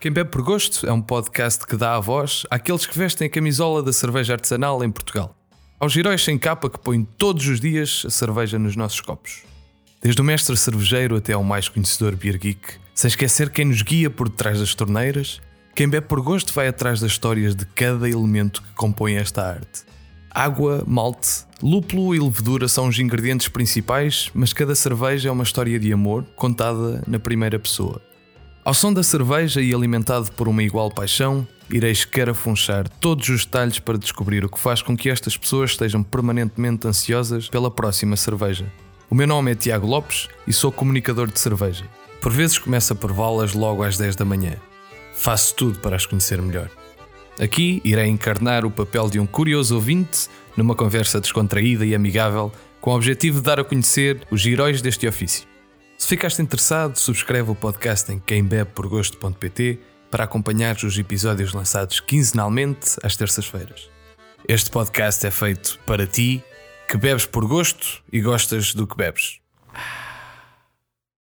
Quem Bebe por Gosto é um podcast que dá a voz àqueles que vestem a camisola da cerveja artesanal em Portugal. Aos heróis sem capa que põem todos os dias a cerveja nos nossos copos. Desde o mestre cervejeiro até ao mais conhecedor beer geek, sem esquecer quem nos guia por detrás das torneiras, quem bebe por gosto vai atrás das histórias de cada elemento que compõe esta arte. Água, malte, lúpulo e levedura são os ingredientes principais, mas cada cerveja é uma história de amor contada na primeira pessoa. Ao som da cerveja e alimentado por uma igual paixão, irei escarafunchar todos os detalhes para descobrir o que faz com que estas pessoas estejam permanentemente ansiosas pela próxima cerveja. O meu nome é Tiago Lopes e sou comunicador de cerveja. Por vezes começo a prová-las logo às 10 da manhã. Faço tudo para as conhecer melhor. Aqui irei encarnar o papel de um curioso ouvinte numa conversa descontraída e amigável, com o objetivo de dar a conhecer os heróis deste ofício. Se ficaste interessado, subscreve o podcast em quembebeporgosto.pt para acompanhar os episódios lançados quinzenalmente às terças-feiras. Este podcast é feito para ti que bebes por gosto e gostas do que bebes.